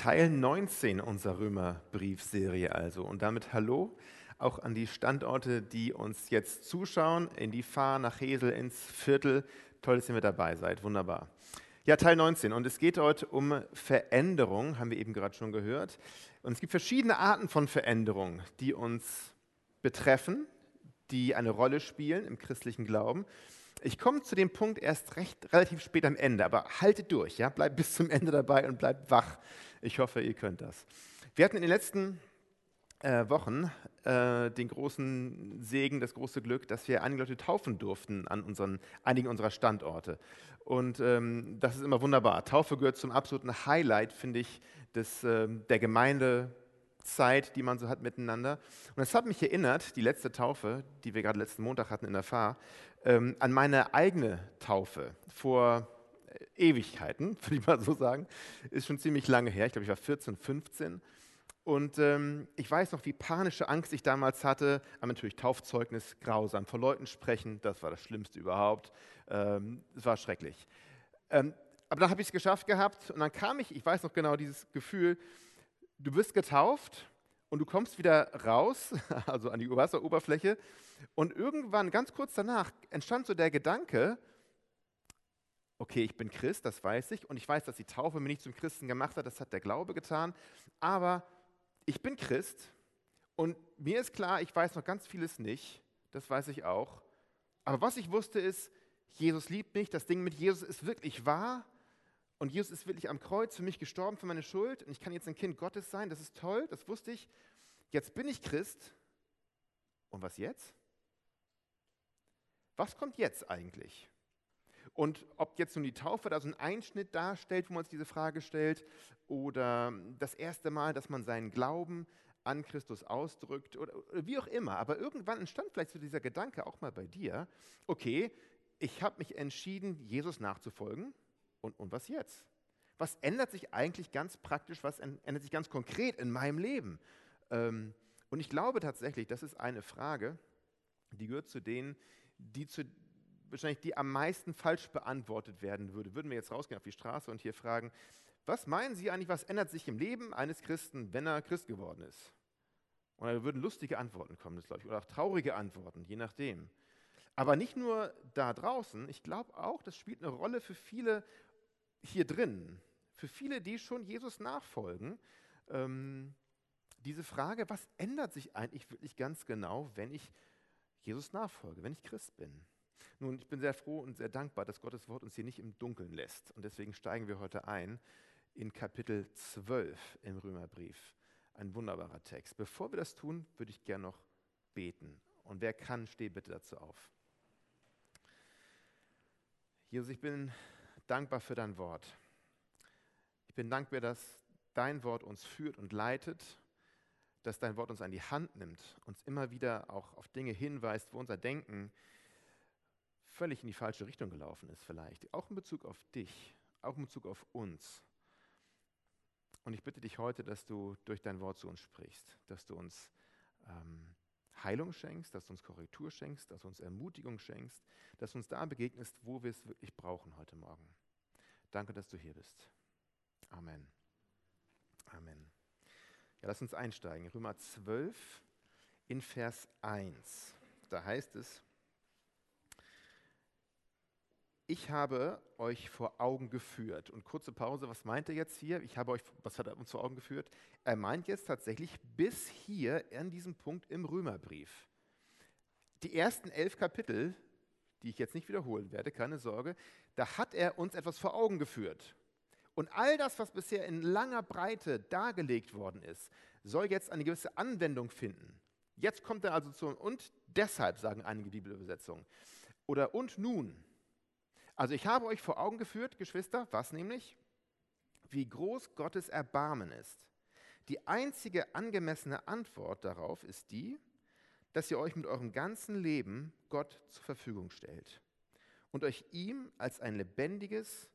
Teil 19 unserer Römerbriefserie also. Und damit hallo auch an die Standorte, die uns jetzt zuschauen, in die Fahr, nach Hesel, ins Viertel. Toll, dass ihr mit dabei seid. Wunderbar. Ja, Teil 19. Und es geht heute um Veränderung, haben wir eben gerade schon gehört. Und es gibt verschiedene Arten von Veränderung, die uns betreffen, die eine Rolle spielen im christlichen Glauben. Ich komme zu dem Punkt erst recht relativ spät am Ende, aber haltet durch, ja, bleibt bis zum Ende dabei und bleibt wach. Ich hoffe, ihr könnt das. Wir hatten in den letzten äh, Wochen äh, den großen Segen, das große Glück, dass wir einige Leute taufen durften an unseren, einigen unserer Standorte. Und ähm, das ist immer wunderbar. Taufe gehört zum absoluten Highlight, finde ich, des, äh, der Gemeindezeit, die man so hat miteinander. Und es hat mich erinnert, die letzte Taufe, die wir gerade letzten Montag hatten in der Fahr, ähm, an meine eigene Taufe vor Ewigkeiten, würde ich mal so sagen. Ist schon ziemlich lange her. Ich glaube, ich war 14, 15. Und ähm, ich weiß noch, wie panische Angst ich damals hatte. Aber natürlich Taufzeugnis, grausam. Vor Leuten sprechen, das war das Schlimmste überhaupt. Ähm, es war schrecklich. Ähm, aber dann habe ich es geschafft gehabt und dann kam ich, ich weiß noch genau dieses Gefühl, du wirst getauft und du kommst wieder raus, also an die Wasseroberfläche. Und irgendwann, ganz kurz danach, entstand so der Gedanke, okay, ich bin Christ, das weiß ich, und ich weiß, dass die Taufe mich nicht zum Christen gemacht hat, das hat der Glaube getan, aber ich bin Christ und mir ist klar, ich weiß noch ganz vieles nicht, das weiß ich auch, aber was ich wusste ist, Jesus liebt mich, das Ding mit Jesus ist wirklich wahr und Jesus ist wirklich am Kreuz für mich gestorben, für meine Schuld und ich kann jetzt ein Kind Gottes sein, das ist toll, das wusste ich. Jetzt bin ich Christ und was jetzt? Was kommt jetzt eigentlich? Und ob jetzt nun die Taufe da so einen Einschnitt darstellt, wo man sich diese Frage stellt, oder das erste Mal, dass man seinen Glauben an Christus ausdrückt, oder, oder wie auch immer. Aber irgendwann entstand vielleicht so dieser Gedanke auch mal bei dir, okay, ich habe mich entschieden, Jesus nachzufolgen. Und, und was jetzt? Was ändert sich eigentlich ganz praktisch, was ändert sich ganz konkret in meinem Leben? Ähm, und ich glaube tatsächlich, das ist eine Frage, die gehört zu denen, die zu wahrscheinlich die am meisten falsch beantwortet werden würde. Würden wir jetzt rausgehen auf die Straße und hier fragen, was meinen Sie eigentlich, was ändert sich im Leben eines Christen, wenn er Christ geworden ist? Und da würden lustige Antworten kommen, das glaube ich, oder auch traurige Antworten, je nachdem. Aber nicht nur da draußen, ich glaube auch, das spielt eine Rolle für viele hier drin, für viele, die schon Jesus nachfolgen. Ähm, diese Frage, was ändert sich eigentlich wirklich ganz genau, wenn ich Jesus nachfolge, wenn ich Christ bin? Nun, ich bin sehr froh und sehr dankbar, dass Gottes Wort uns hier nicht im Dunkeln lässt. Und deswegen steigen wir heute ein in Kapitel 12 im Römerbrief. Ein wunderbarer Text. Bevor wir das tun, würde ich gerne noch beten. Und wer kann, steh bitte dazu auf. Jesus, ich bin dankbar für dein Wort. Ich bin dankbar, dass dein Wort uns führt und leitet, dass dein Wort uns an die Hand nimmt, uns immer wieder auch auf Dinge hinweist, wo unser Denken völlig in die falsche Richtung gelaufen ist vielleicht, auch in Bezug auf dich, auch in Bezug auf uns. Und ich bitte dich heute, dass du durch dein Wort zu uns sprichst, dass du uns ähm, Heilung schenkst, dass du uns Korrektur schenkst, dass du uns Ermutigung schenkst, dass du uns da begegnest, wo wir es wirklich brauchen heute Morgen. Danke, dass du hier bist. Amen. Amen. Ja, lass uns einsteigen. Römer 12 in Vers 1. Da heißt es, ich habe euch vor Augen geführt. Und kurze Pause, was meint er jetzt hier? Ich habe euch, was hat er uns vor Augen geführt? Er meint jetzt tatsächlich bis hier an diesem Punkt im Römerbrief. Die ersten elf Kapitel, die ich jetzt nicht wiederholen werde, keine Sorge, da hat er uns etwas vor Augen geführt. Und all das, was bisher in langer Breite dargelegt worden ist, soll jetzt eine gewisse Anwendung finden. Jetzt kommt er also zu, und deshalb sagen einige Bibelübersetzungen. Oder und nun, also ich habe euch vor Augen geführt, Geschwister, was nämlich? Wie groß Gottes Erbarmen ist. Die einzige angemessene Antwort darauf ist die, dass ihr euch mit eurem ganzen Leben Gott zur Verfügung stellt und euch ihm als ein lebendiges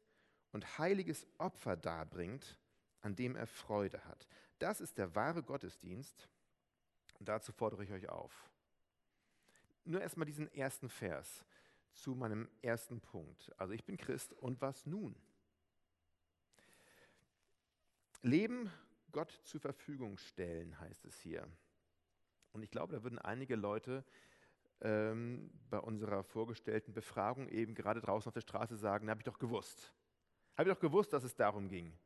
und heiliges Opfer darbringt, an dem er Freude hat. Das ist der wahre Gottesdienst und dazu fordere ich euch auf. Nur erstmal diesen ersten Vers zu meinem ersten Punkt. Also ich bin Christ und was nun? Leben Gott zur Verfügung stellen, heißt es hier. Und ich glaube, da würden einige Leute ähm, bei unserer vorgestellten Befragung eben gerade draußen auf der Straße sagen, habe ich doch gewusst. Habe ich doch gewusst, dass es darum ging.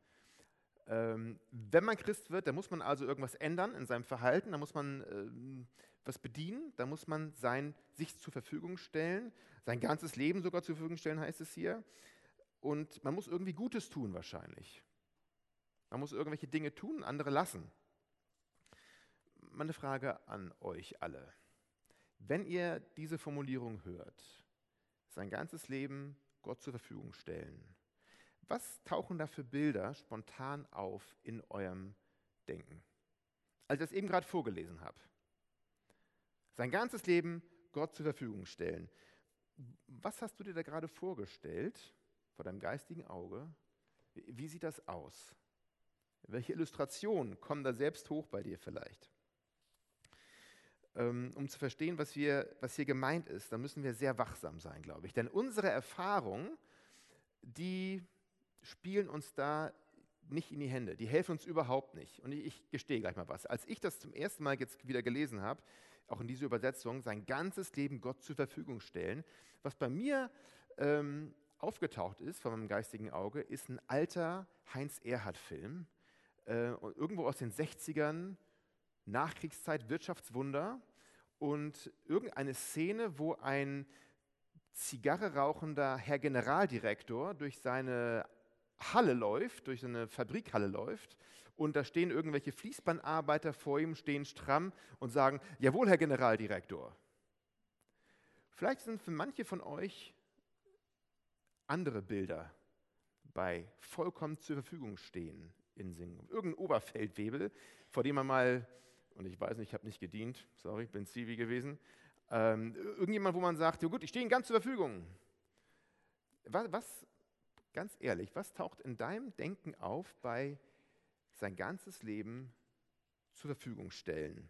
Ähm, wenn man Christ wird, dann muss man also irgendwas ändern in seinem Verhalten, da muss man ähm, was bedienen, da muss man sein, sich zur Verfügung stellen, sein ganzes Leben sogar zur Verfügung stellen, heißt es hier. Und man muss irgendwie Gutes tun wahrscheinlich. Man muss irgendwelche Dinge tun, andere lassen. Meine Frage an euch alle. Wenn ihr diese Formulierung hört, sein ganzes Leben Gott zur Verfügung stellen, was tauchen da für Bilder spontan auf in eurem Denken? Als ich das eben gerade vorgelesen habe. Sein ganzes Leben Gott zur Verfügung stellen. Was hast du dir da gerade vorgestellt vor deinem geistigen Auge? Wie sieht das aus? Welche Illustrationen kommen da selbst hoch bei dir vielleicht? Ähm, um zu verstehen, was, wir, was hier gemeint ist, da müssen wir sehr wachsam sein, glaube ich. Denn unsere Erfahrungen, die spielen uns da nicht in die Hände. Die helfen uns überhaupt nicht. Und ich gestehe gleich mal was. Als ich das zum ersten Mal jetzt wieder gelesen habe, auch in dieser Übersetzung, sein ganzes Leben Gott zur Verfügung stellen, was bei mir ähm, aufgetaucht ist von meinem geistigen Auge, ist ein alter Heinz-Erhardt-Film, äh, irgendwo aus den 60ern, Nachkriegszeit, Wirtschaftswunder. Und irgendeine Szene, wo ein Zigarre rauchender Herr Generaldirektor durch seine Halle läuft, durch eine Fabrikhalle läuft und da stehen irgendwelche Fließbandarbeiter vor ihm, stehen stramm und sagen, jawohl, Herr Generaldirektor. Vielleicht sind für manche von euch andere Bilder bei vollkommen zur Verfügung stehen in Singen. Irgendein Oberfeldwebel, vor dem man mal, und ich weiß nicht, ich habe nicht gedient, sorry, ich bin Zivi gewesen, ähm, irgendjemand, wo man sagt, ja gut, ich stehe Ihnen ganz zur Verfügung. Was, was Ganz ehrlich, was taucht in deinem Denken auf bei sein ganzes Leben zur Verfügung stellen?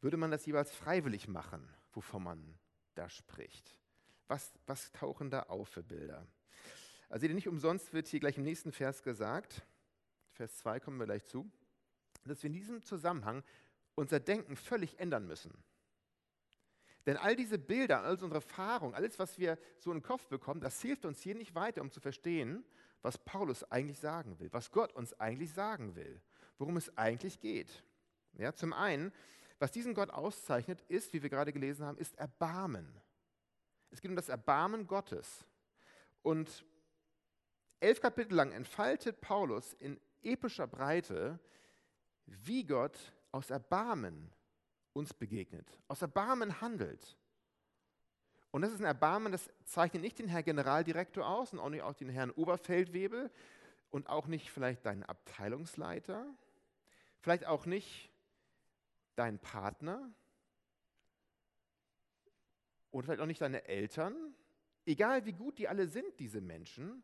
Würde man das jeweils freiwillig machen, wovon man da spricht? Was, was tauchen da auf für Bilder? Also nicht umsonst wird hier gleich im nächsten Vers gesagt, Vers 2 kommen wir gleich zu, dass wir in diesem Zusammenhang unser Denken völlig ändern müssen. Denn all diese Bilder, all unsere Erfahrungen, alles, was wir so in den Kopf bekommen, das hilft uns hier nicht weiter, um zu verstehen, was Paulus eigentlich sagen will, was Gott uns eigentlich sagen will, worum es eigentlich geht. Ja, zum einen, was diesen Gott auszeichnet, ist, wie wir gerade gelesen haben, ist Erbarmen. Es geht um das Erbarmen Gottes. Und elf Kapitel lang entfaltet Paulus in epischer Breite, wie Gott aus Erbarmen uns begegnet, aus Erbarmen handelt. Und das ist ein Erbarmen, das zeichnet nicht den Herrn Generaldirektor aus und auch nicht auch den Herrn Oberfeldwebel und auch nicht vielleicht deinen Abteilungsleiter, vielleicht auch nicht deinen Partner und vielleicht auch nicht deine Eltern, egal wie gut die alle sind, diese Menschen,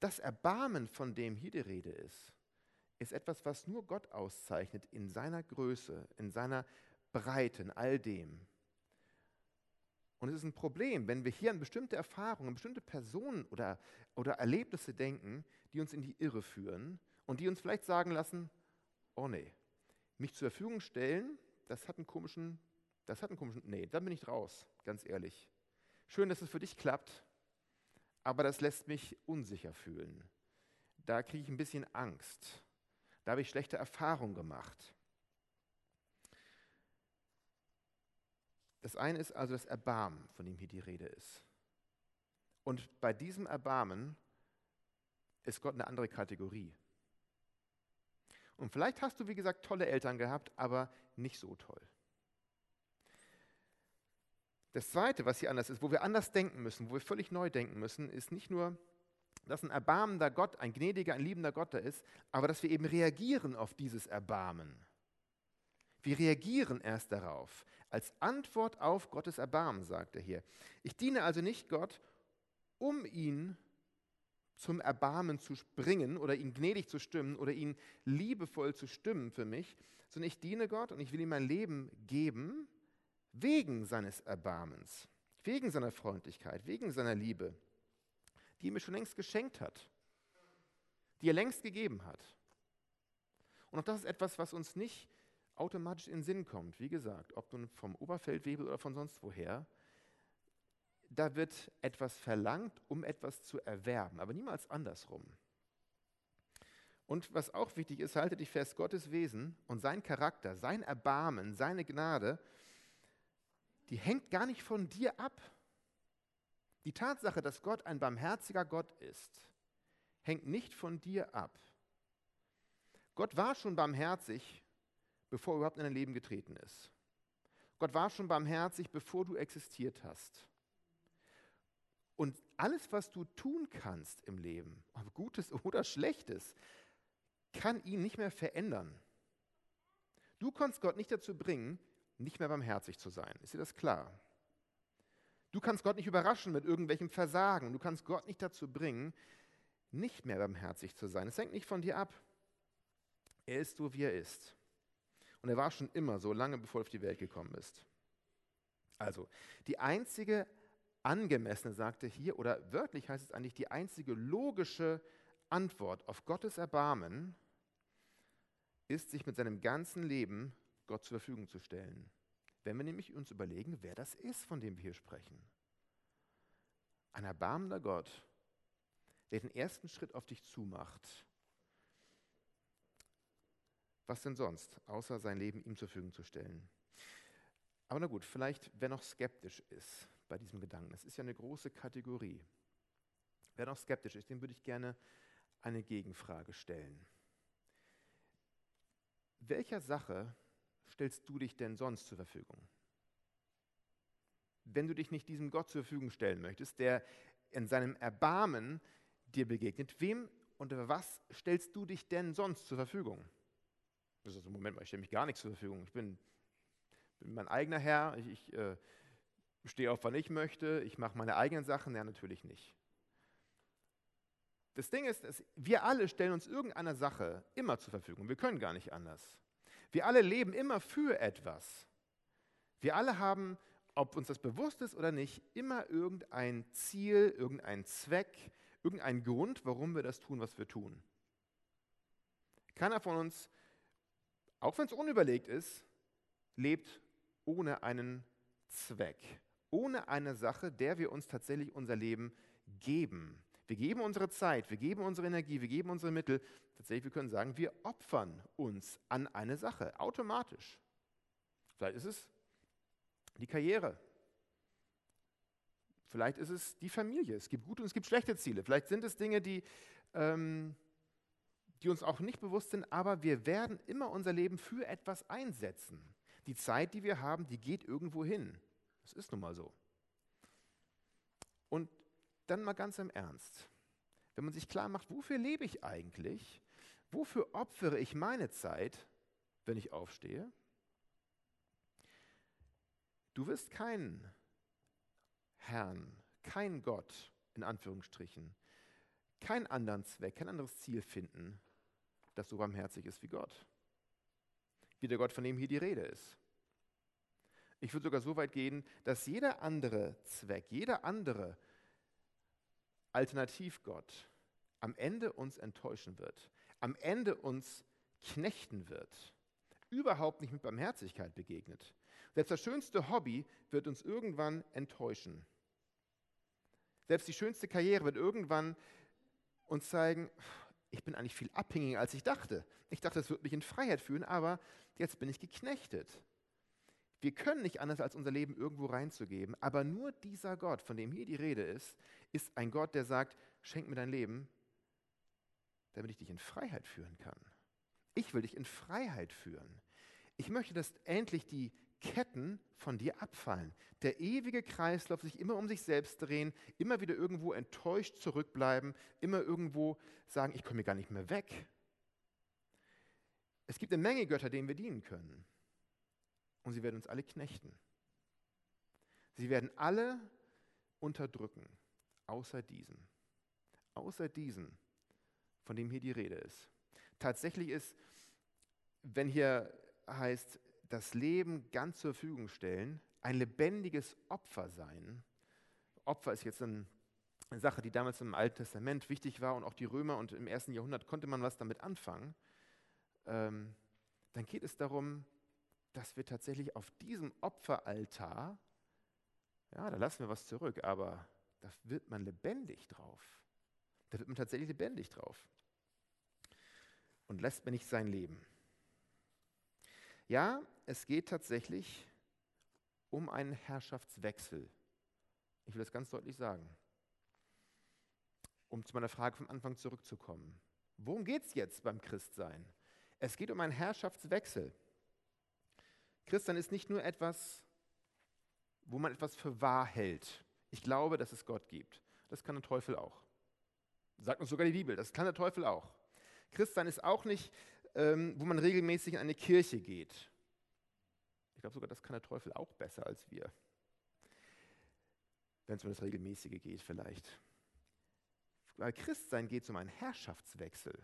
das Erbarmen, von dem hier die Rede ist, ist etwas, was nur Gott auszeichnet in seiner Größe, in seiner Breite, in all dem. Und es ist ein Problem, wenn wir hier an bestimmte Erfahrungen, an bestimmte Personen oder, oder Erlebnisse denken, die uns in die Irre führen und die uns vielleicht sagen lassen, oh nee, mich zur Verfügung stellen, das hat einen komischen, das hat einen komischen, nee, dann bin ich raus, ganz ehrlich. Schön, dass es für dich klappt, aber das lässt mich unsicher fühlen. Da kriege ich ein bisschen Angst. Da habe ich schlechte Erfahrungen gemacht. Das eine ist also das Erbarmen, von dem hier die Rede ist. Und bei diesem Erbarmen ist Gott eine andere Kategorie. Und vielleicht hast du, wie gesagt, tolle Eltern gehabt, aber nicht so toll. Das Zweite, was hier anders ist, wo wir anders denken müssen, wo wir völlig neu denken müssen, ist nicht nur, dass ein erbarmender Gott, ein gnädiger, ein liebender Gott da ist, aber dass wir eben reagieren auf dieses Erbarmen. Wir reagieren erst darauf. Als Antwort auf Gottes Erbarmen, sagt er hier. Ich diene also nicht Gott, um ihn zum Erbarmen zu bringen oder ihn gnädig zu stimmen oder ihn liebevoll zu stimmen für mich, sondern ich diene Gott und ich will ihm mein Leben geben wegen seines Erbarmens, wegen seiner Freundlichkeit, wegen seiner Liebe, die er mir schon längst geschenkt hat. die er längst gegeben hat. Und auch das ist etwas, was uns nicht automatisch in den Sinn kommt. Wie gesagt, ob nun vom Oberfeldwebel oder von sonst woher, da wird etwas verlangt, um etwas zu erwerben, aber niemals andersrum. Und was auch wichtig ist, halte dich fest, Gottes Wesen und sein Charakter, sein Erbarmen, seine Gnade, die hängt gar nicht von dir ab. Die Tatsache, dass Gott ein barmherziger Gott ist, hängt nicht von dir ab. Gott war schon barmherzig, bevor er überhaupt in dein Leben getreten ist. Gott war schon barmherzig, bevor du existiert hast. Und alles, was du tun kannst im Leben, ob Gutes oder Schlechtes, kann ihn nicht mehr verändern. Du kannst Gott nicht dazu bringen, nicht mehr barmherzig zu sein. Ist dir das klar? Du kannst Gott nicht überraschen mit irgendwelchem Versagen. Du kannst Gott nicht dazu bringen, nicht mehr barmherzig zu sein. Es hängt nicht von dir ab. Er ist so, wie er ist. Und er war schon immer so, lange bevor du auf die Welt gekommen bist. Also, die einzige angemessene, sagte hier, oder wörtlich heißt es eigentlich, die einzige logische Antwort auf Gottes Erbarmen ist, sich mit seinem ganzen Leben Gott zur Verfügung zu stellen. Wenn wir nämlich uns überlegen, wer das ist, von dem wir hier sprechen. Ein erbarmender Gott, der den ersten Schritt auf dich zumacht. Was denn sonst, außer sein Leben ihm zur Verfügung zu stellen? Aber na gut, vielleicht wer noch skeptisch ist bei diesem Gedanken, das ist ja eine große Kategorie. Wer noch skeptisch ist, dem würde ich gerne eine Gegenfrage stellen. Welcher Sache stellst du dich denn sonst zur Verfügung? Wenn du dich nicht diesem Gott zur Verfügung stellen möchtest, der in seinem Erbarmen dir begegnet, wem und was stellst du dich denn sonst zur Verfügung? Das ist also, Moment mal, ich stelle mich gar nicht zur Verfügung. Ich bin, bin mein eigener Herr, ich, ich äh, stehe auf, wann ich möchte, ich mache meine eigenen Sachen. Ja, natürlich nicht. Das Ding ist, wir alle stellen uns irgendeiner Sache immer zur Verfügung. Wir können gar nicht anders. Wir alle leben immer für etwas. Wir alle haben, ob uns das bewusst ist oder nicht, immer irgendein Ziel, irgendeinen Zweck, irgendeinen Grund, warum wir das tun, was wir tun. Keiner von uns, auch wenn es unüberlegt ist, lebt ohne einen Zweck, ohne eine Sache, der wir uns tatsächlich unser Leben geben. Wir geben unsere Zeit, wir geben unsere Energie, wir geben unsere Mittel. Tatsächlich, wir können sagen, wir opfern uns an eine Sache, automatisch. Vielleicht ist es die Karriere. Vielleicht ist es die Familie. Es gibt gute und es gibt schlechte Ziele. Vielleicht sind es Dinge, die, ähm, die uns auch nicht bewusst sind, aber wir werden immer unser Leben für etwas einsetzen. Die Zeit, die wir haben, die geht irgendwo hin. Das ist nun mal so. Und dann mal ganz im Ernst. Wenn man sich klar macht, wofür lebe ich eigentlich? Wofür opfere ich meine Zeit, wenn ich aufstehe? Du wirst keinen Herrn, kein Gott, in Anführungsstrichen, keinen anderen Zweck, kein anderes Ziel finden, das so barmherzig ist wie Gott. Wie der Gott, von dem hier die Rede ist. Ich würde sogar so weit gehen, dass jeder andere Zweck, jeder andere Alternativgott am Ende uns enttäuschen wird, am Ende uns knechten wird, überhaupt nicht mit Barmherzigkeit begegnet. Selbst das schönste Hobby wird uns irgendwann enttäuschen. Selbst die schönste Karriere wird irgendwann uns zeigen, ich bin eigentlich viel abhängiger, als ich dachte. Ich dachte, es wird mich in Freiheit führen, aber jetzt bin ich geknechtet. Wir können nicht anders, als unser Leben irgendwo reinzugeben, aber nur dieser Gott, von dem hier die Rede ist, ist ein Gott, der sagt, schenk mir dein Leben, damit ich dich in Freiheit führen kann. Ich will dich in Freiheit führen. Ich möchte, dass endlich die Ketten von dir abfallen. Der ewige Kreislauf sich immer um sich selbst drehen, immer wieder irgendwo enttäuscht zurückbleiben, immer irgendwo sagen, ich komme hier gar nicht mehr weg. Es gibt eine Menge Götter, denen wir dienen können und sie werden uns alle knechten. Sie werden alle unterdrücken, außer diesen. Außer diesen, von dem hier die Rede ist. Tatsächlich ist, wenn hier heißt, das Leben ganz zur Verfügung stellen, ein lebendiges Opfer sein. Opfer ist jetzt ein eine Sache, die damals im Alten Testament wichtig war und auch die Römer und im ersten Jahrhundert konnte man was damit anfangen, ähm, dann geht es darum, dass wir tatsächlich auf diesem Opferaltar, ja, da lassen wir was zurück, aber da wird man lebendig drauf. Da wird man tatsächlich lebendig drauf. Und lässt mir nicht sein Leben. Ja, es geht tatsächlich um einen Herrschaftswechsel. Ich will das ganz deutlich sagen. Um zu meiner Frage vom Anfang zurückzukommen. Worum geht es jetzt beim Christsein? Es geht um einen Herrschaftswechsel. Christsein ist nicht nur etwas, wo man etwas für wahr hält. Ich glaube, dass es Gott gibt. Das kann der Teufel auch. Sagt uns sogar die Bibel, das kann der Teufel auch. Christsein ist auch nicht, ähm, wo man regelmäßig in eine Kirche geht. Ich glaube sogar, das kann der Teufel auch besser als wir. Wenn es um das Regelmäßige geht vielleicht. Bei Christsein geht es um einen Herrschaftswechsel.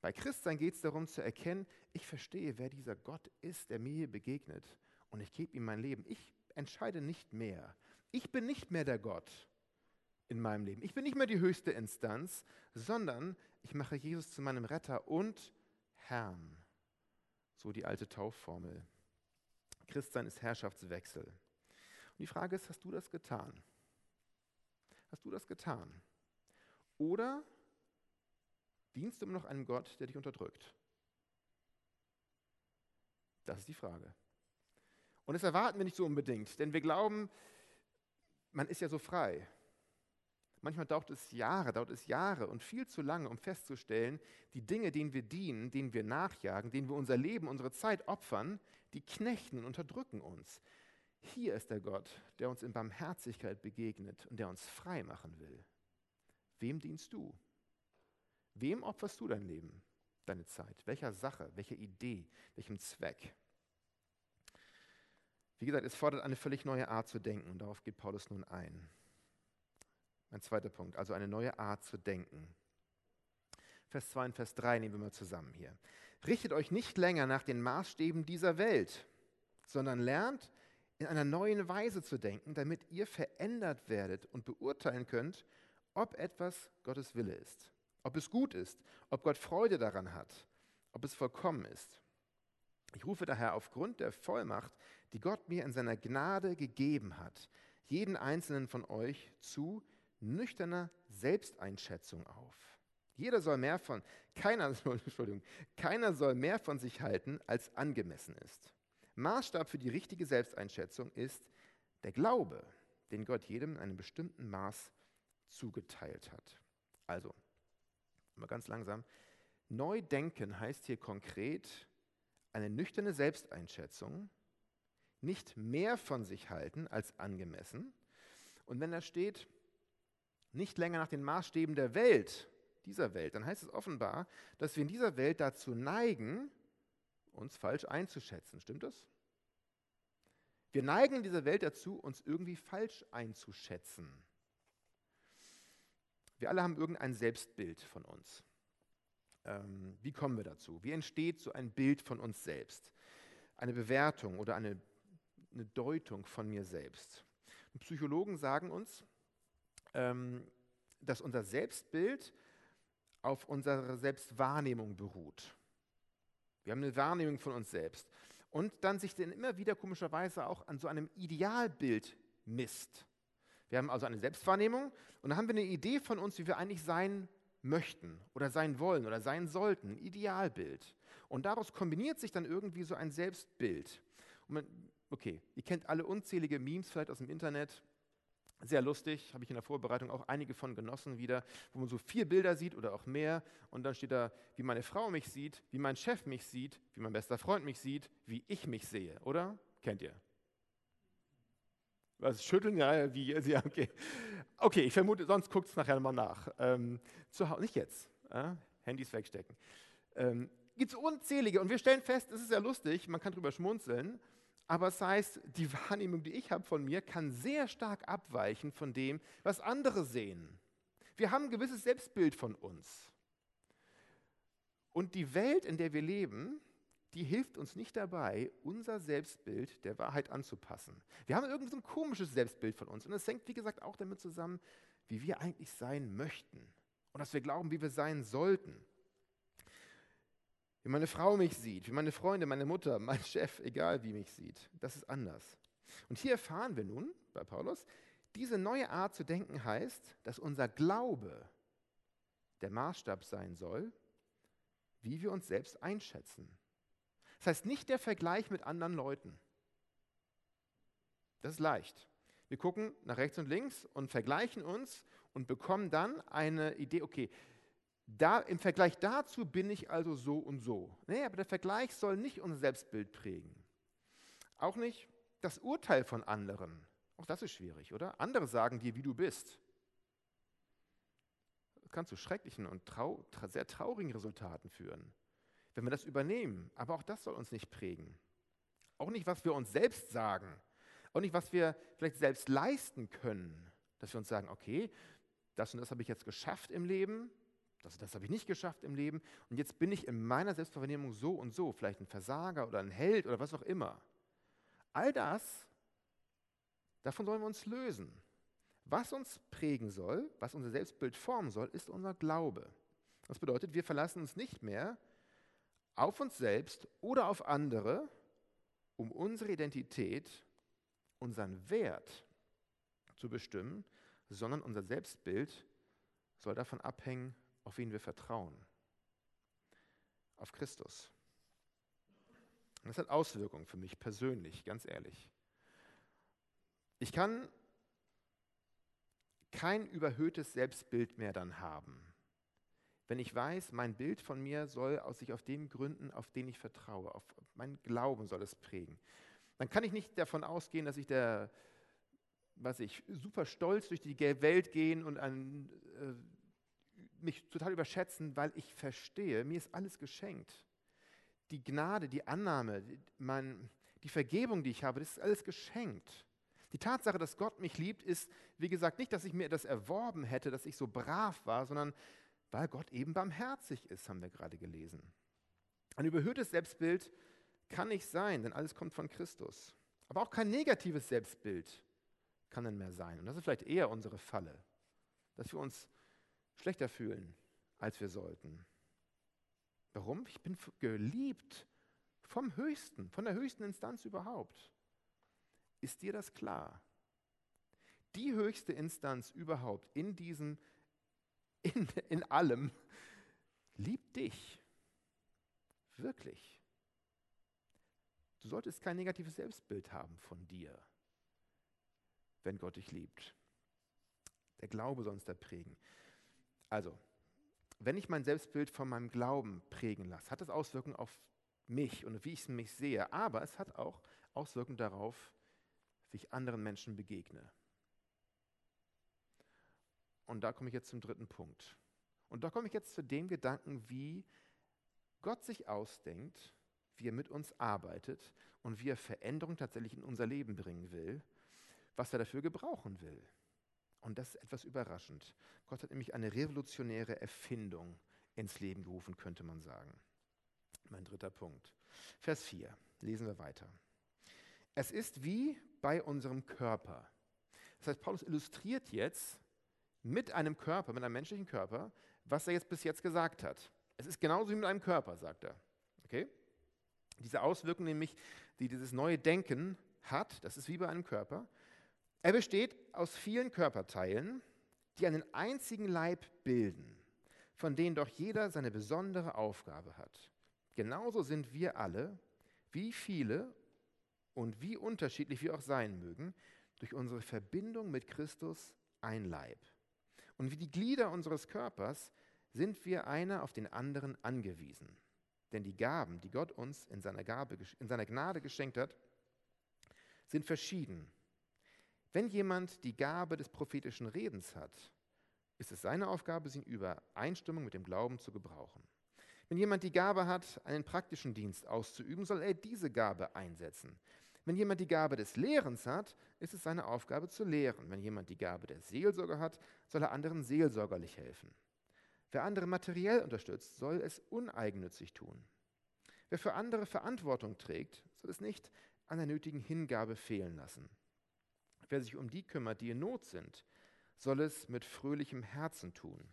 Bei Christsein geht es darum zu erkennen, ich verstehe, wer dieser Gott ist, der mir hier begegnet. Und ich gebe ihm mein Leben. Ich entscheide nicht mehr. Ich bin nicht mehr der Gott in meinem Leben. Ich bin nicht mehr die höchste Instanz, sondern ich mache Jesus zu meinem Retter und Herrn. So die alte Taufformel. Christsein ist Herrschaftswechsel. Und die Frage ist, hast du das getan? Hast du das getan? Oder dienst du immer noch einem Gott, der dich unterdrückt? Das ist die Frage. Und das erwarten wir nicht so unbedingt, denn wir glauben, man ist ja so frei. Manchmal dauert es Jahre, dauert es Jahre und viel zu lange, um festzustellen, die Dinge, denen wir dienen, denen wir nachjagen, denen wir unser Leben, unsere Zeit opfern, die knechten und unterdrücken uns. Hier ist der Gott, der uns in Barmherzigkeit begegnet und der uns frei machen will. Wem dienst du? Wem opferst du dein Leben, deine Zeit? Welcher Sache, welcher Idee, welchem Zweck? Wie gesagt, es fordert eine völlig neue Art zu denken und darauf geht Paulus nun ein. Mein zweiter Punkt, also eine neue Art zu denken. Vers 2 und Vers 3 nehmen wir mal zusammen hier. Richtet euch nicht länger nach den Maßstäben dieser Welt, sondern lernt in einer neuen Weise zu denken, damit ihr verändert werdet und beurteilen könnt, ob etwas Gottes Wille ist, ob es gut ist, ob Gott Freude daran hat, ob es vollkommen ist. Ich rufe daher aufgrund der Vollmacht, die Gott mir in seiner Gnade gegeben hat, jeden einzelnen von euch zu, nüchterner Selbsteinschätzung auf. Jeder soll mehr von, keiner Entschuldigung, keiner soll mehr von sich halten, als angemessen ist. Maßstab für die richtige Selbsteinschätzung ist der Glaube, den Gott jedem in einem bestimmten Maß zugeteilt hat. Also, mal ganz langsam. Neu denken heißt hier konkret eine nüchterne Selbsteinschätzung, nicht mehr von sich halten als angemessen. Und wenn da steht, nicht länger nach den Maßstäben der Welt, dieser Welt, dann heißt es offenbar, dass wir in dieser Welt dazu neigen, uns falsch einzuschätzen. Stimmt das? Wir neigen in dieser Welt dazu, uns irgendwie falsch einzuschätzen. Wir alle haben irgendein Selbstbild von uns. Ähm, wie kommen wir dazu? Wie entsteht so ein Bild von uns selbst? Eine Bewertung oder eine, eine Deutung von mir selbst. Und Psychologen sagen uns, ähm, dass unser Selbstbild auf unserer Selbstwahrnehmung beruht. Wir haben eine Wahrnehmung von uns selbst. Und dann sich dann immer wieder komischerweise auch an so einem Idealbild misst. Wir haben also eine Selbstwahrnehmung und dann haben wir eine Idee von uns, wie wir eigentlich sein möchten oder sein wollen oder sein sollten, ein Idealbild. Und daraus kombiniert sich dann irgendwie so ein Selbstbild. Man, okay, ihr kennt alle unzählige Memes vielleicht aus dem Internet, sehr lustig, habe ich in der Vorbereitung auch einige von genossen wieder, wo man so vier Bilder sieht oder auch mehr und dann steht da, wie meine Frau mich sieht, wie mein Chef mich sieht, wie mein bester Freund mich sieht, wie ich mich sehe, oder? Kennt ihr? Was schütteln? Ja, wie? Ja, okay. Okay, ich vermute, sonst guckt es nachher mal nach. Ähm, zu Hause, nicht jetzt. Äh, Handys wegstecken. Ähm, Gibt es unzählige und wir stellen fest, es ist ja lustig, man kann drüber schmunzeln, aber es heißt, die Wahrnehmung, die ich habe von mir, kann sehr stark abweichen von dem, was andere sehen. Wir haben ein gewisses Selbstbild von uns. Und die Welt, in der wir leben, die hilft uns nicht dabei, unser Selbstbild der Wahrheit anzupassen. Wir haben irgendwie so ein komisches Selbstbild von uns. Und es hängt, wie gesagt, auch damit zusammen, wie wir eigentlich sein möchten und dass wir glauben, wie wir sein sollten. Wie meine Frau mich sieht, wie meine Freunde, meine Mutter, mein Chef, egal wie mich sieht, das ist anders. Und hier erfahren wir nun bei Paulus, diese neue Art zu denken heißt, dass unser Glaube der Maßstab sein soll, wie wir uns selbst einschätzen. Das heißt nicht der Vergleich mit anderen Leuten. Das ist leicht. Wir gucken nach rechts und links und vergleichen uns und bekommen dann eine Idee, okay, da, im Vergleich dazu bin ich also so und so. Nee, aber der Vergleich soll nicht unser Selbstbild prägen. Auch nicht das Urteil von anderen. Auch das ist schwierig, oder? Andere sagen dir, wie du bist. Das kann zu schrecklichen und trau sehr traurigen Resultaten führen, wenn wir das übernehmen. Aber auch das soll uns nicht prägen. Auch nicht, was wir uns selbst sagen. Auch nicht, was wir vielleicht selbst leisten können. Dass wir uns sagen, okay, das und das habe ich jetzt geschafft im Leben, und das habe ich nicht geschafft im Leben und jetzt bin ich in meiner Selbstverwahrnehmung so und so, vielleicht ein Versager oder ein Held oder was auch immer. All das, davon sollen wir uns lösen. Was uns prägen soll, was unser Selbstbild formen soll, ist unser Glaube. Das bedeutet, wir verlassen uns nicht mehr auf uns selbst oder auf andere, um unsere Identität, unseren Wert zu bestimmen, sondern unser Selbstbild soll davon abhängen, auf wen wir vertrauen. Auf Christus. Und das hat Auswirkungen für mich persönlich, ganz ehrlich. Ich kann kein überhöhtes Selbstbild mehr dann haben, wenn ich weiß, mein Bild von mir soll aus sich auf den Gründen, auf denen ich vertraue, auf mein Glauben soll es prägen. Dann kann ich nicht davon ausgehen, dass ich der, was ich, super stolz durch die Welt gehen und an, äh, mich total überschätzen, weil ich verstehe, mir ist alles geschenkt. Die Gnade, die Annahme, mein, die Vergebung, die ich habe, das ist alles geschenkt. Die Tatsache, dass Gott mich liebt, ist, wie gesagt, nicht, dass ich mir das erworben hätte, dass ich so brav war, sondern weil Gott eben barmherzig ist, haben wir gerade gelesen. Ein überhöhtes Selbstbild kann nicht sein, denn alles kommt von Christus. Aber auch kein negatives Selbstbild kann dann mehr sein. Und das ist vielleicht eher unsere Falle, dass wir uns schlechter fühlen, als wir sollten. Warum? Ich bin geliebt vom Höchsten, von der höchsten Instanz überhaupt. Ist dir das klar? Die höchste Instanz überhaupt in diesem, in, in allem, liebt dich. Wirklich. Du solltest kein negatives Selbstbild haben von dir, wenn Gott dich liebt. Der Glaube soll uns da prägen. Also, wenn ich mein Selbstbild von meinem Glauben prägen lasse, hat das Auswirkungen auf mich und wie ich mich sehe, aber es hat auch Auswirkungen darauf, wie ich anderen Menschen begegne. Und da komme ich jetzt zum dritten Punkt. Und da komme ich jetzt zu dem Gedanken, wie Gott sich ausdenkt, wie er mit uns arbeitet und wie er Veränderung tatsächlich in unser Leben bringen will, was er dafür gebrauchen will. Und das ist etwas überraschend. Gott hat nämlich eine revolutionäre Erfindung ins Leben gerufen, könnte man sagen. Mein dritter Punkt. Vers 4. Lesen wir weiter. Es ist wie bei unserem Körper. Das heißt, Paulus illustriert jetzt mit einem Körper, mit einem menschlichen Körper, was er jetzt bis jetzt gesagt hat. Es ist genauso wie mit einem Körper, sagt er. Okay? Diese Auswirkung nämlich, die dieses neue Denken hat, das ist wie bei einem Körper. Er besteht aus vielen Körperteilen, die einen einzigen Leib bilden, von denen doch jeder seine besondere Aufgabe hat. Genauso sind wir alle, wie viele und wie unterschiedlich wir auch sein mögen, durch unsere Verbindung mit Christus ein Leib. Und wie die Glieder unseres Körpers sind wir einer auf den anderen angewiesen. Denn die Gaben, die Gott uns in seiner, Gabe, in seiner Gnade geschenkt hat, sind verschieden. Wenn jemand die Gabe des prophetischen Redens hat, ist es seine Aufgabe, sie in Übereinstimmung mit dem Glauben zu gebrauchen. Wenn jemand die Gabe hat, einen praktischen Dienst auszuüben, soll er diese Gabe einsetzen. Wenn jemand die Gabe des Lehrens hat, ist es seine Aufgabe zu lehren. Wenn jemand die Gabe der Seelsorge hat, soll er anderen seelsorgerlich helfen. Wer andere materiell unterstützt, soll es uneigennützig tun. Wer für andere Verantwortung trägt, soll es nicht an der nötigen Hingabe fehlen lassen. Wer sich um die kümmert, die in Not sind, soll es mit fröhlichem Herzen tun.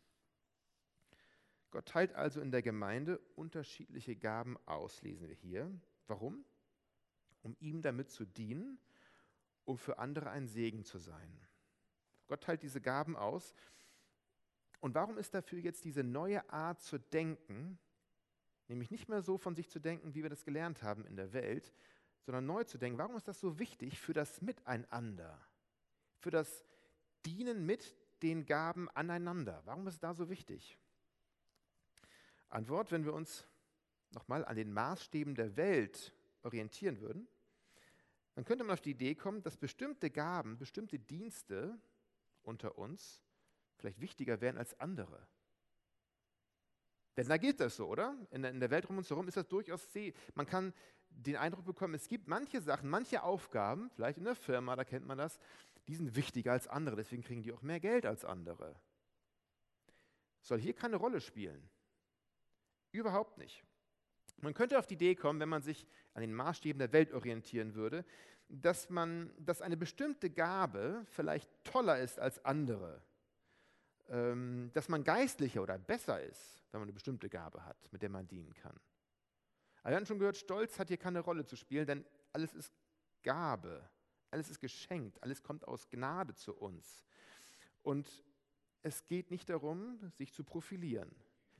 Gott teilt also in der Gemeinde unterschiedliche Gaben aus, lesen wir hier. Warum? Um ihm damit zu dienen, um für andere ein Segen zu sein. Gott teilt diese Gaben aus. Und warum ist dafür jetzt diese neue Art zu denken, nämlich nicht mehr so von sich zu denken, wie wir das gelernt haben in der Welt, sondern neu zu denken? Warum ist das so wichtig für das Miteinander, für das Dienen mit den Gaben aneinander? Warum ist es da so wichtig? Antwort, wenn wir uns nochmal an den Maßstäben der Welt orientieren würden, dann könnte man auf die Idee kommen, dass bestimmte Gaben, bestimmte Dienste unter uns vielleicht wichtiger wären als andere. Denn da gilt das so, oder? In der, Welt um uns herum ist das durchaus, man kann den Eindruck bekommen, es gibt manche Sachen, manche Aufgaben, vielleicht in der Firma, da kennt man das, die sind wichtiger als andere, deswegen kriegen die auch mehr Geld als andere. Soll hier keine Rolle spielen. Überhaupt nicht. Man könnte auf die Idee kommen, wenn man sich an den Maßstäben der Welt orientieren würde, dass, man, dass eine bestimmte Gabe vielleicht toller ist als andere. Ähm, dass man geistlicher oder besser ist, wenn man eine bestimmte Gabe hat, mit der man dienen kann. Aber wir haben schon gehört, Stolz hat hier keine Rolle zu spielen, denn alles ist Gabe, alles ist geschenkt, alles kommt aus Gnade zu uns. Und es geht nicht darum, sich zu profilieren.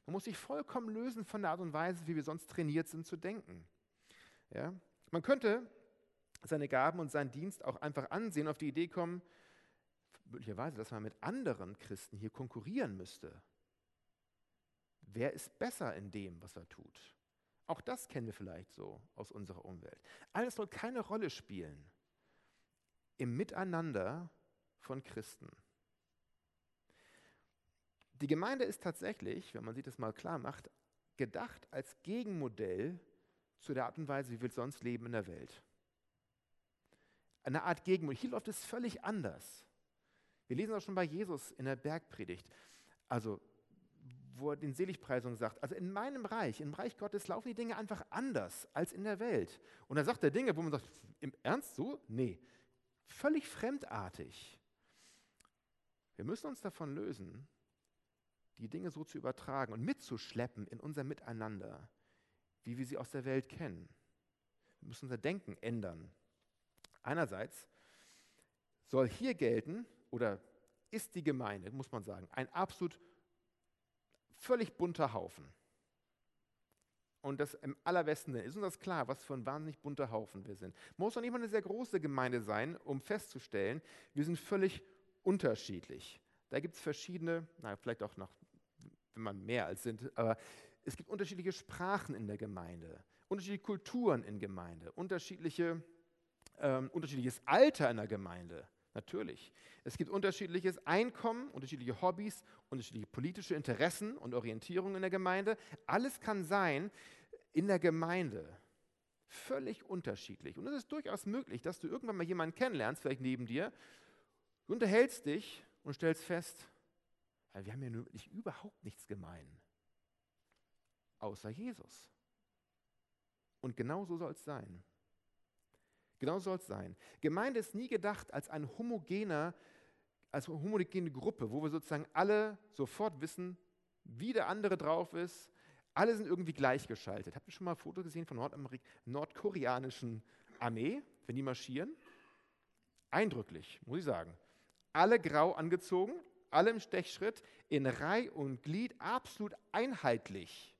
Man muss sich vollkommen lösen von der Art und Weise, wie wir sonst trainiert sind zu denken. Ja? Man könnte seine Gaben und seinen Dienst auch einfach ansehen, auf die Idee kommen, möglicherweise, dass man mit anderen Christen hier konkurrieren müsste. Wer ist besser in dem, was er tut? Auch das kennen wir vielleicht so aus unserer Umwelt. Alles soll keine Rolle spielen im Miteinander von Christen. Die Gemeinde ist tatsächlich, wenn man sich das mal klar macht, gedacht als Gegenmodell zu der Art und Weise, wie wir sonst leben in der Welt. Eine Art Gegenmodell. Hier läuft es völlig anders. Wir lesen das schon bei Jesus in der Bergpredigt. Also, wo er den Seligpreisungen sagt, also in meinem Reich, im Reich Gottes laufen die Dinge einfach anders als in der Welt. Und dann sagt er Dinge, wo man sagt, im Ernst so? Nee, völlig fremdartig. Wir müssen uns davon lösen, die Dinge so zu übertragen und mitzuschleppen in unser Miteinander, wie wir sie aus der Welt kennen. Wir müssen unser Denken ändern. Einerseits soll hier gelten, oder ist die Gemeinde, muss man sagen, ein absolut völlig bunter Haufen. Und das im allerbesten ist uns das klar, was für ein wahnsinnig bunter Haufen wir sind. Muss doch nicht mal eine sehr große Gemeinde sein, um festzustellen, wir sind völlig unterschiedlich. Da gibt es verschiedene, na, vielleicht auch noch, wenn man mehr als sind, aber es gibt unterschiedliche Sprachen in der Gemeinde, unterschiedliche Kulturen in Gemeinde, unterschiedliche, ähm, unterschiedliches Alter in der Gemeinde. Natürlich. Es gibt unterschiedliches Einkommen, unterschiedliche Hobbys, unterschiedliche politische Interessen und Orientierungen in der Gemeinde. Alles kann sein in der Gemeinde. Völlig unterschiedlich. Und es ist durchaus möglich, dass du irgendwann mal jemanden kennenlernst, vielleicht neben dir, du unterhältst dich und stellst fest, wir haben ja wirklich überhaupt nichts gemein, außer Jesus. Und genau so soll es sein. Genau soll es sein. Gemeinde ist nie gedacht als eine homogene, als homogene Gruppe, wo wir sozusagen alle sofort wissen, wie der andere drauf ist. Alle sind irgendwie gleichgeschaltet. Habt ihr schon mal ein Foto gesehen von Nordamerik nordkoreanischen Armee, wenn die marschieren? Eindrücklich, muss ich sagen alle grau angezogen, alle im Stechschritt, in Reih und Glied, absolut einheitlich.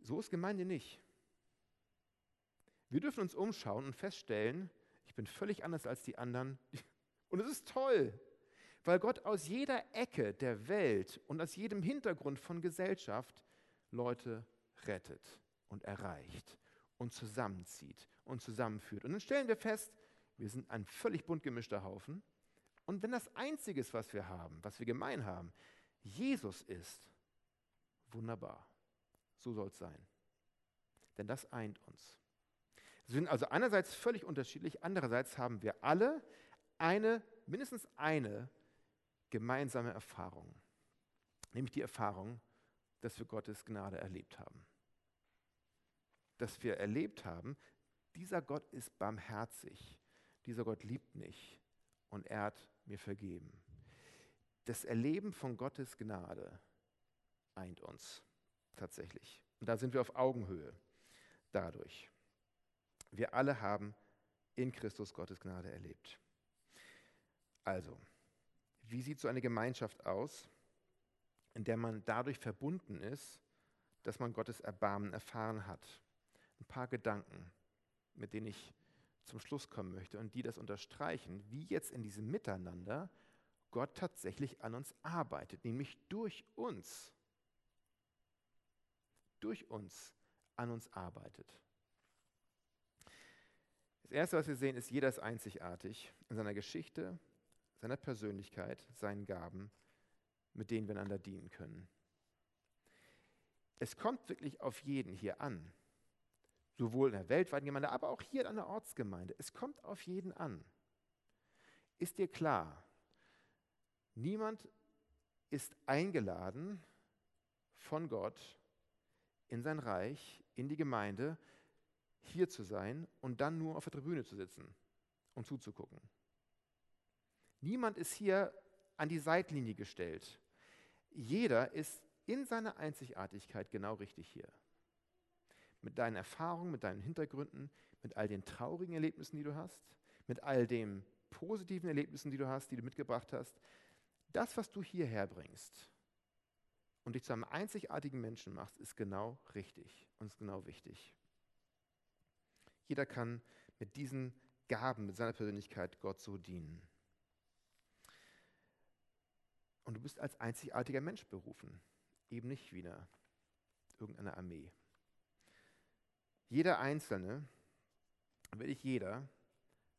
So ist Gemeinde nicht. Wir dürfen uns umschauen und feststellen, ich bin völlig anders als die anderen. Und es ist toll, weil Gott aus jeder Ecke der Welt und aus jedem Hintergrund von Gesellschaft Leute rettet und erreicht und zusammenzieht und zusammenführt. Und dann stellen wir fest, wir sind ein völlig bunt gemischter Haufen. Und wenn das Einzige was wir haben, was wir gemein haben, Jesus ist, wunderbar. So soll es sein. Denn das eint uns. Wir sind also einerseits völlig unterschiedlich, andererseits haben wir alle eine, mindestens eine gemeinsame Erfahrung. Nämlich die Erfahrung, dass wir Gottes Gnade erlebt haben. Dass wir erlebt haben, dieser Gott ist barmherzig dieser Gott liebt mich und er hat mir vergeben. Das Erleben von Gottes Gnade eint uns tatsächlich. Und da sind wir auf Augenhöhe dadurch. Wir alle haben in Christus Gottes Gnade erlebt. Also, wie sieht so eine Gemeinschaft aus, in der man dadurch verbunden ist, dass man Gottes Erbarmen erfahren hat? Ein paar Gedanken, mit denen ich zum Schluss kommen möchte und die das unterstreichen, wie jetzt in diesem Miteinander Gott tatsächlich an uns arbeitet, nämlich durch uns. Durch uns an uns arbeitet. Das Erste, was wir sehen, ist, jeder ist einzigartig in seiner Geschichte, seiner Persönlichkeit, seinen Gaben, mit denen wir einander dienen können. Es kommt wirklich auf jeden hier an sowohl in der weltweiten Gemeinde, aber auch hier an der Ortsgemeinde. Es kommt auf jeden an. Ist dir klar, niemand ist eingeladen von Gott in sein Reich, in die Gemeinde, hier zu sein und dann nur auf der Tribüne zu sitzen und zuzugucken. Niemand ist hier an die Seitlinie gestellt. Jeder ist in seiner Einzigartigkeit genau richtig hier mit deinen Erfahrungen, mit deinen Hintergründen, mit all den traurigen Erlebnissen, die du hast, mit all den positiven Erlebnissen, die du hast, die du mitgebracht hast. Das, was du hierher bringst und dich zu einem einzigartigen Menschen machst, ist genau richtig und ist genau wichtig. Jeder kann mit diesen Gaben, mit seiner Persönlichkeit Gott so dienen. Und du bist als einzigartiger Mensch berufen, eben nicht wieder irgendeine Armee. Jeder Einzelne, wirklich jeder,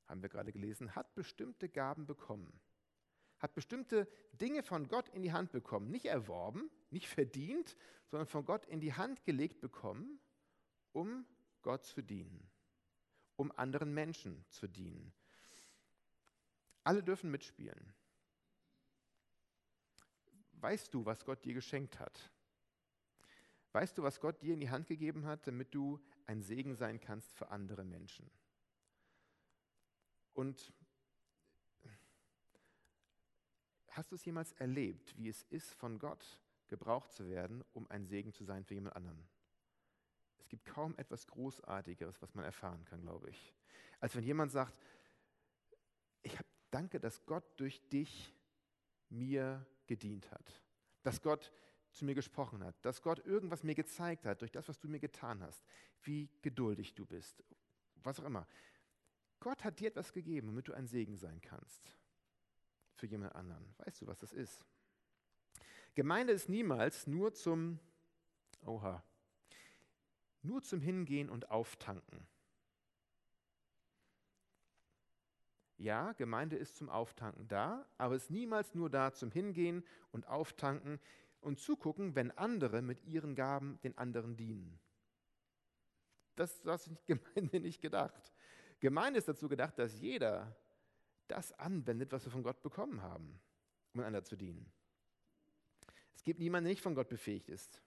haben wir gerade gelesen, hat bestimmte Gaben bekommen, hat bestimmte Dinge von Gott in die Hand bekommen, nicht erworben, nicht verdient, sondern von Gott in die Hand gelegt bekommen, um Gott zu dienen, um anderen Menschen zu dienen. Alle dürfen mitspielen. Weißt du, was Gott dir geschenkt hat? Weißt du, was Gott dir in die Hand gegeben hat, damit du ein Segen sein kannst für andere Menschen? Und hast du es jemals erlebt, wie es ist, von Gott gebraucht zu werden, um ein Segen zu sein für jemand anderen? Es gibt kaum etwas Großartigeres, was man erfahren kann, glaube ich, als wenn jemand sagt, ich danke, dass Gott durch dich mir gedient hat, dass Gott zu mir gesprochen hat, dass Gott irgendwas mir gezeigt hat durch das, was du mir getan hast, wie geduldig du bist, was auch immer. Gott hat dir etwas gegeben, damit du ein Segen sein kannst für jemand anderen. Weißt du, was das ist? Gemeinde ist niemals nur zum, oha, nur zum Hingehen und Auftanken. Ja, Gemeinde ist zum Auftanken da, aber es ist niemals nur da zum Hingehen und Auftanken und zugucken, wenn andere mit ihren Gaben den anderen dienen. Das, das ist Gemeinde nicht gedacht. Gemeinde ist dazu gedacht, dass jeder das anwendet, was wir von Gott bekommen haben, um einander zu dienen. Es gibt niemanden, der nicht von Gott befähigt ist.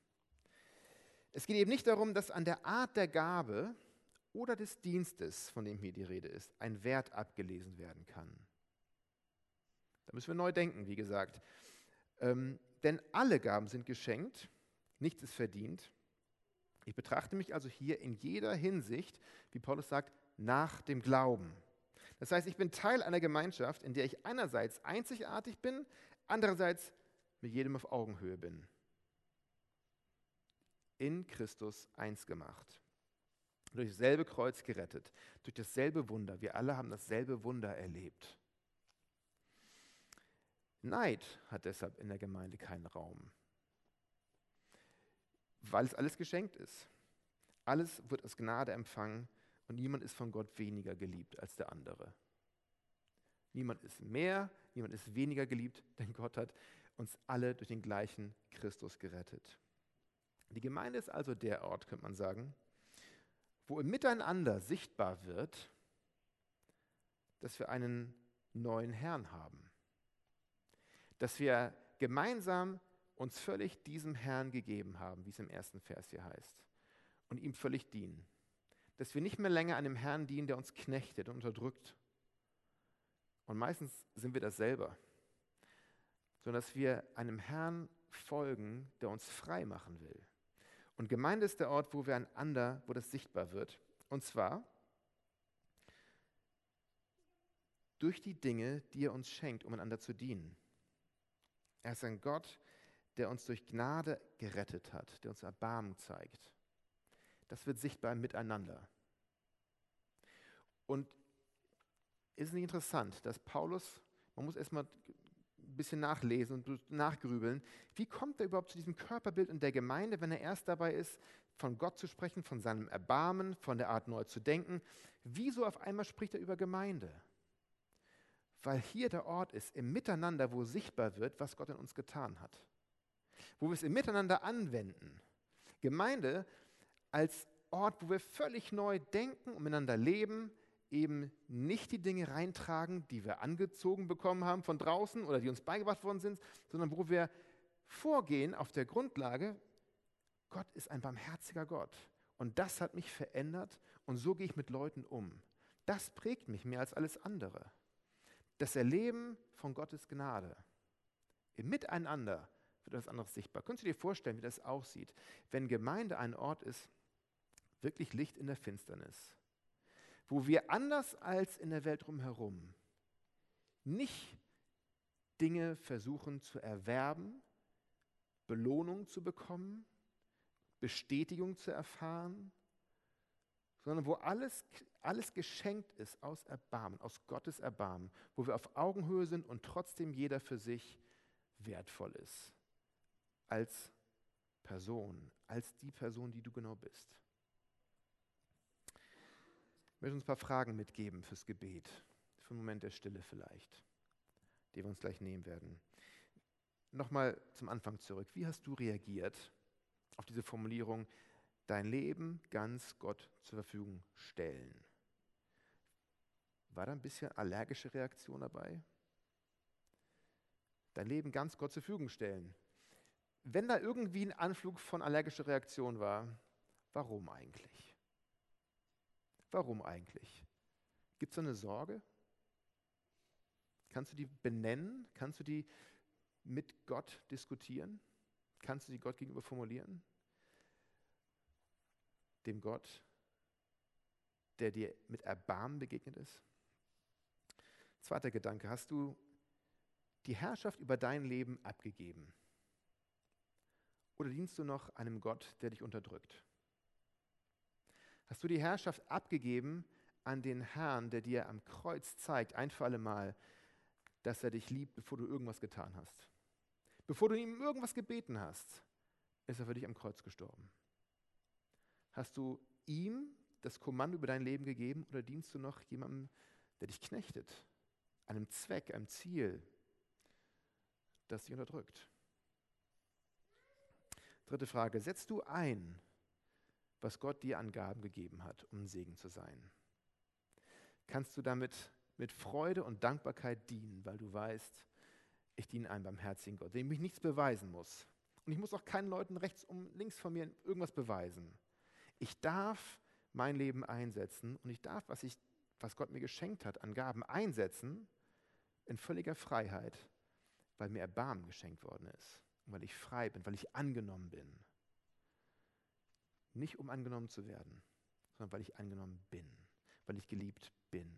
Es geht eben nicht darum, dass an der Art der Gabe oder des Dienstes, von dem hier die Rede ist, ein Wert abgelesen werden kann. Da müssen wir neu denken, wie gesagt. Ähm, denn alle Gaben sind geschenkt, nichts ist verdient. Ich betrachte mich also hier in jeder Hinsicht, wie Paulus sagt, nach dem Glauben. Das heißt, ich bin Teil einer Gemeinschaft, in der ich einerseits einzigartig bin, andererseits mit jedem auf Augenhöhe bin. In Christus eins gemacht. Durch dasselbe Kreuz gerettet, durch dasselbe Wunder. Wir alle haben dasselbe Wunder erlebt. Neid hat deshalb in der Gemeinde keinen Raum, weil es alles geschenkt ist. Alles wird als Gnade empfangen und niemand ist von Gott weniger geliebt als der andere. Niemand ist mehr, niemand ist weniger geliebt, denn Gott hat uns alle durch den gleichen Christus gerettet. Die Gemeinde ist also der Ort, könnte man sagen, wo im Miteinander sichtbar wird, dass wir einen neuen Herrn haben dass wir gemeinsam uns völlig diesem Herrn gegeben haben, wie es im ersten Vers hier heißt, und ihm völlig dienen. Dass wir nicht mehr länger einem Herrn dienen, der uns knechtet und unterdrückt Und meistens sind wir das selber, sondern dass wir einem Herrn folgen, der uns frei machen will. Und Gemeinde ist der Ort, wo wir einander, wo das sichtbar wird. Und zwar durch die Dinge, die er uns schenkt, um einander zu dienen. Er ist ein Gott, der uns durch Gnade gerettet hat, der uns Erbarmen zeigt. Das wird sichtbar miteinander. Und ist nicht interessant, dass Paulus, man muss erstmal ein bisschen nachlesen und nachgrübeln, wie kommt er überhaupt zu diesem Körperbild in der Gemeinde, wenn er erst dabei ist, von Gott zu sprechen, von seinem Erbarmen, von der Art neu zu denken. Wieso auf einmal spricht er über Gemeinde? weil hier der Ort ist, im Miteinander, wo sichtbar wird, was Gott in uns getan hat. Wo wir es im Miteinander anwenden. Gemeinde als Ort, wo wir völlig neu denken und miteinander leben, eben nicht die Dinge reintragen, die wir angezogen bekommen haben von draußen oder die uns beigebracht worden sind, sondern wo wir vorgehen auf der Grundlage, Gott ist ein barmherziger Gott. Und das hat mich verändert und so gehe ich mit Leuten um. Das prägt mich mehr als alles andere das Erleben von Gottes Gnade. Im Miteinander wird etwas anderes sichtbar. Könntest du dir vorstellen, wie das aussieht, wenn Gemeinde ein Ort ist, wirklich Licht in der Finsternis, wo wir anders als in der Welt drumherum nicht Dinge versuchen zu erwerben, Belohnung zu bekommen, Bestätigung zu erfahren, sondern wo alles, alles geschenkt ist aus Erbarmen, aus Gottes Erbarmen, wo wir auf Augenhöhe sind und trotzdem jeder für sich wertvoll ist. Als Person, als die Person, die du genau bist. Möchte uns ein paar Fragen mitgeben fürs Gebet, für einen Moment der Stille vielleicht, die wir uns gleich nehmen werden. Nochmal zum Anfang zurück. Wie hast du reagiert auf diese Formulierung, dein Leben ganz Gott zur Verfügung stellen. War da ein bisschen allergische Reaktion dabei? Dein Leben ganz Gott zur Verfügung stellen. Wenn da irgendwie ein Anflug von allergischer Reaktion war, warum eigentlich? Warum eigentlich? Gibt es eine Sorge? Kannst du die benennen? Kannst du die mit Gott diskutieren? Kannst du die Gott gegenüber formulieren? dem Gott, der dir mit Erbarmen begegnet ist? Zweiter Gedanke, hast du die Herrschaft über dein Leben abgegeben? Oder dienst du noch einem Gott, der dich unterdrückt? Hast du die Herrschaft abgegeben an den Herrn, der dir am Kreuz zeigt, ein für alle Mal, dass er dich liebt, bevor du irgendwas getan hast? Bevor du ihm irgendwas gebeten hast, ist er für dich am Kreuz gestorben. Hast du ihm das Kommando über dein Leben gegeben oder dienst du noch jemandem, der dich knechtet? Einem Zweck, einem Ziel, das dich unterdrückt? Dritte Frage, setzt du ein, was Gott dir an Gaben gegeben hat, um Segen zu sein? Kannst du damit mit Freude und Dankbarkeit dienen, weil du weißt, ich diene einem barmherzigen Gott, dem ich nichts beweisen muss. Und ich muss auch keinen Leuten rechts um links von mir irgendwas beweisen. Ich darf mein Leben einsetzen und ich darf, was, ich, was Gott mir geschenkt hat an Gaben, einsetzen in völliger Freiheit, weil mir Erbarmen geschenkt worden ist und weil ich frei bin, weil ich angenommen bin. Nicht um angenommen zu werden, sondern weil ich angenommen bin, weil ich geliebt bin.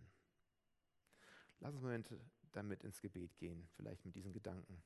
Lass uns einen Moment damit ins Gebet gehen, vielleicht mit diesen Gedanken.